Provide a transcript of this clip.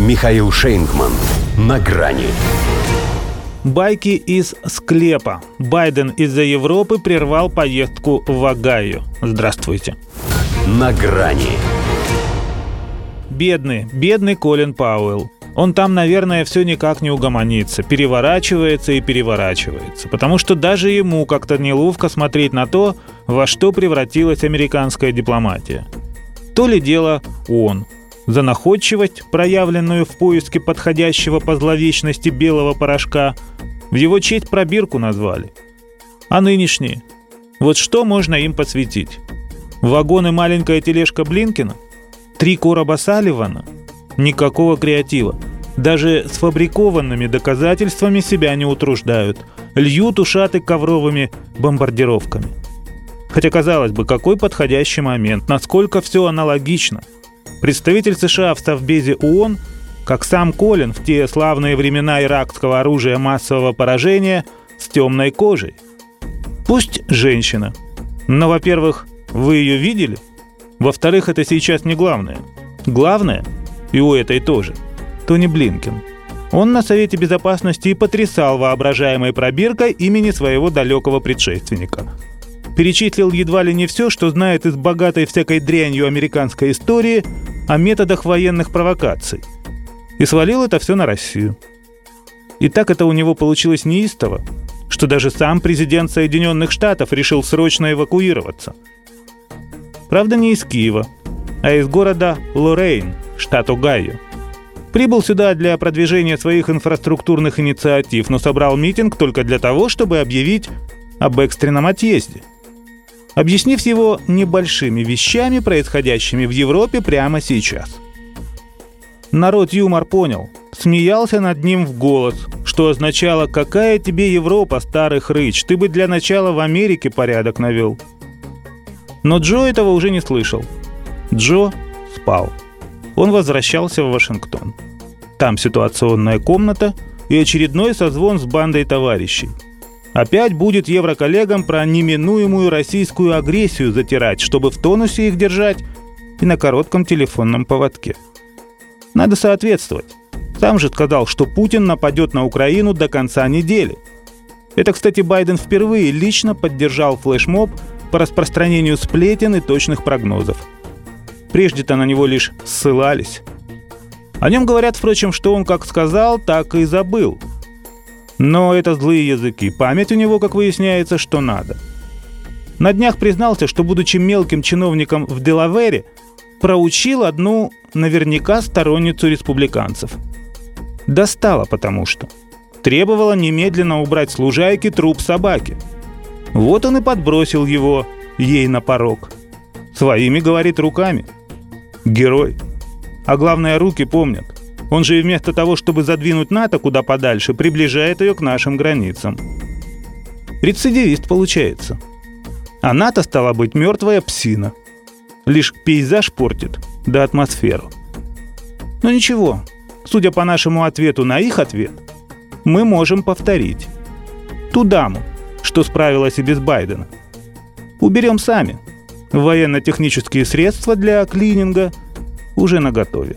Михаил Шейнгман. На грани. Байки из склепа. Байден из-за Европы прервал поездку в Огайо. Здравствуйте. На грани. Бедный, бедный Колин Пауэлл. Он там, наверное, все никак не угомонится, переворачивается и переворачивается, потому что даже ему как-то неловко смотреть на то, во что превратилась американская дипломатия. То ли дело он, за находчивость, проявленную в поиске подходящего по зловечности белого порошка, в его честь пробирку назвали. А нынешние? Вот что можно им посвятить? Вагон и маленькая тележка Блинкина? Три короба Салливана? Никакого креатива. Даже сфабрикованными доказательствами себя не утруждают. Льют ушаты ковровыми бомбардировками. Хотя, казалось бы, какой подходящий момент, насколько все аналогично – Представитель США в Совбезе ООН, как сам Колин в те славные времена иракского оружия массового поражения, с темной кожей. Пусть женщина. Но, во-первых, вы ее видели? Во-вторых, это сейчас не главное. Главное, и у этой тоже, Тони Блинкен. Он на Совете Безопасности и потрясал воображаемой пробиркой имени своего далекого предшественника – перечислил едва ли не все, что знает из богатой всякой дрянью американской истории о методах военных провокаций. И свалил это все на Россию. И так это у него получилось неистово, что даже сам президент Соединенных Штатов решил срочно эвакуироваться. Правда, не из Киева, а из города Лорейн, штат Огайо. Прибыл сюда для продвижения своих инфраструктурных инициатив, но собрал митинг только для того, чтобы объявить об экстренном отъезде объяснив его небольшими вещами, происходящими в Европе прямо сейчас. Народ юмор понял, смеялся над ним в голос, что означало «Какая тебе Европа, старый хрыч, ты бы для начала в Америке порядок навел». Но Джо этого уже не слышал. Джо спал. Он возвращался в Вашингтон. Там ситуационная комната и очередной созвон с бандой товарищей – Опять будет евроколлегам про неминуемую российскую агрессию затирать, чтобы в тонусе их держать и на коротком телефонном поводке. Надо соответствовать. Сам же сказал, что Путин нападет на Украину до конца недели. Это, кстати, Байден впервые лично поддержал флешмоб по распространению сплетен и точных прогнозов. Прежде-то на него лишь ссылались. О нем говорят, впрочем, что он как сказал, так и забыл – но это злые языки. Память у него, как выясняется, что надо. На днях признался, что, будучи мелким чиновником в Делавере, проучил одну наверняка сторонницу республиканцев. Достало потому что. Требовала немедленно убрать с труп собаки. Вот он и подбросил его ей на порог. Своими, говорит, руками. Герой. А главное, руки помнят. Он же и вместо того, чтобы задвинуть НАТО куда подальше, приближает ее к нашим границам. Рецидивист получается. А НАТО стала быть мертвая псина. Лишь пейзаж портит, да атмосферу. Но ничего, судя по нашему ответу на их ответ, мы можем повторить. Ту даму, что справилась и без Байдена. Уберем сами. Военно-технические средства для клининга уже наготове.